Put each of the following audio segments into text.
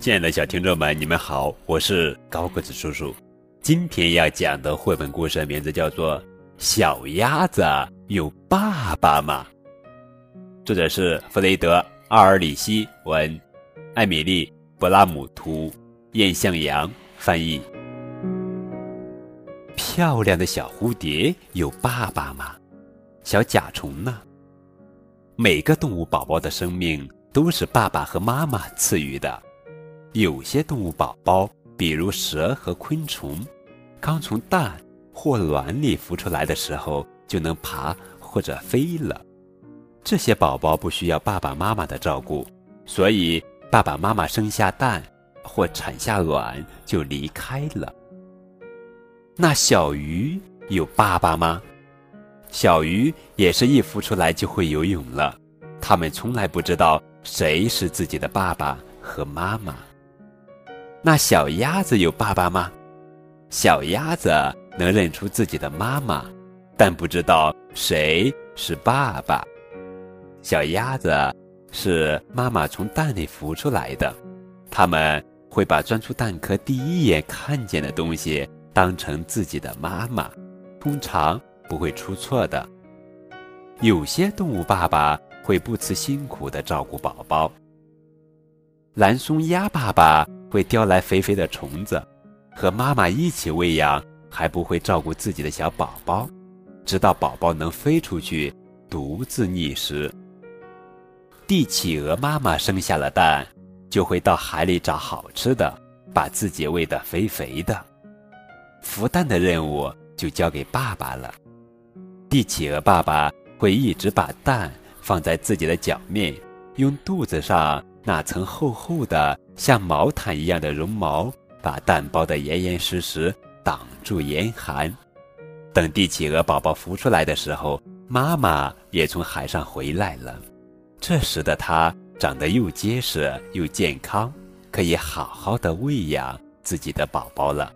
亲爱的小听众们，你们好，我是高个子叔叔。今天要讲的绘本故事名字叫做《小鸭子有爸爸吗》，作者是弗雷德·阿尔里希文，艾米丽·布拉姆图，燕向阳翻译。漂亮的小蝴蝶有爸爸吗？小甲虫呢？每个动物宝宝的生命都是爸爸和妈妈赐予的。有些动物宝宝，比如蛇和昆虫，刚从蛋或卵里孵出来的时候就能爬或者飞了。这些宝宝不需要爸爸妈妈的照顾，所以爸爸妈妈生下蛋或产下卵就离开了。那小鱼有爸爸吗？小鱼也是一孵出来就会游泳了，它们从来不知道谁是自己的爸爸和妈妈。那小鸭子有爸爸吗？小鸭子能认出自己的妈妈，但不知道谁是爸爸。小鸭子是妈妈从蛋里孵出来的，它们会把钻出蛋壳第一眼看见的东西当成自己的妈妈，通常不会出错的。有些动物爸爸会不辞辛苦地照顾宝宝。蓝松鸭爸爸。会叼来肥肥的虫子，和妈妈一起喂养，还不会照顾自己的小宝宝，直到宝宝能飞出去，独自觅食。帝企鹅妈妈生下了蛋，就会到海里找好吃的，把自己喂得肥肥的。孵蛋的任务就交给爸爸了。帝企鹅爸爸会一直把蛋放在自己的脚面，用肚子上。那层厚厚的像毛毯一样的绒毛，把蛋包得严严实实，挡住严寒。等帝企鹅宝宝孵出来的时候，妈妈也从海上回来了。这时的它长得又结实又健康，可以好好的喂养自己的宝宝了。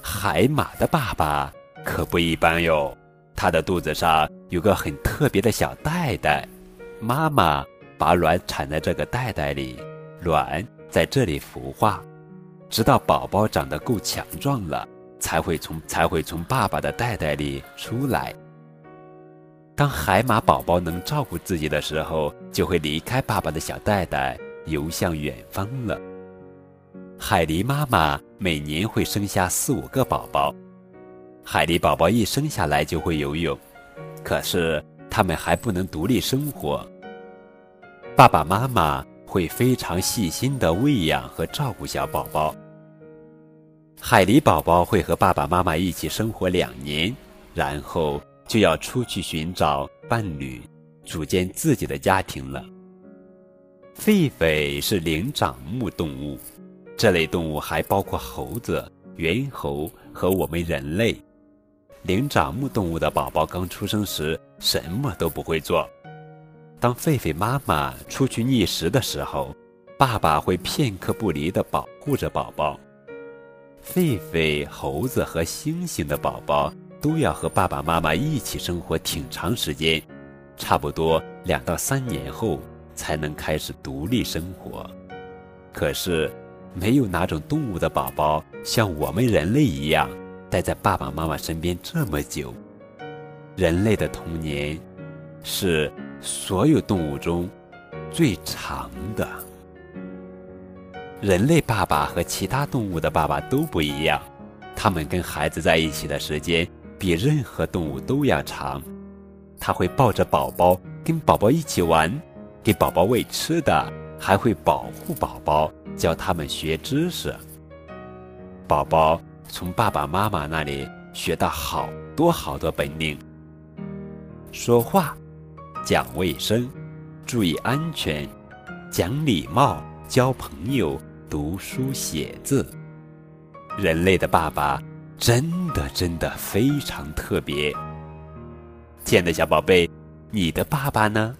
海马的爸爸可不一般哟，它的肚子上有个很特别的小袋袋，妈妈。把卵产在这个袋袋里，卵在这里孵化，直到宝宝长得够强壮了，才会从才会从爸爸的袋袋里出来。当海马宝宝能照顾自己的时候，就会离开爸爸的小袋袋，游向远方了。海狸妈妈每年会生下四五个宝宝，海狸宝宝一生下来就会游泳，可是它们还不能独立生活。爸爸妈妈会非常细心地喂养和照顾小宝宝。海狸宝宝会和爸爸妈妈一起生活两年，然后就要出去寻找伴侣，组建自己的家庭了。狒狒是灵长目动物，这类动物还包括猴子、猿猴和我们人类。灵长目动物的宝宝刚出生时什么都不会做。当狒狒妈妈出去觅食的时候，爸爸会片刻不离地保护着宝宝。狒狒、猴子和猩猩的宝宝都要和爸爸妈妈一起生活挺长时间，差不多两到三年后才能开始独立生活。可是，没有哪种动物的宝宝像我们人类一样待在爸爸妈妈身边这么久。人类的童年是。所有动物中最长的。人类爸爸和其他动物的爸爸都不一样，他们跟孩子在一起的时间比任何动物都要长。他会抱着宝宝，跟宝宝一起玩，给宝宝喂吃的，还会保护宝宝，教他们学知识。宝宝从爸爸妈妈那里学到好多好多本领，说话。讲卫生，注意安全，讲礼貌，交朋友，读书写字。人类的爸爸真的真的非常特别。亲爱的小宝贝，你的爸爸呢？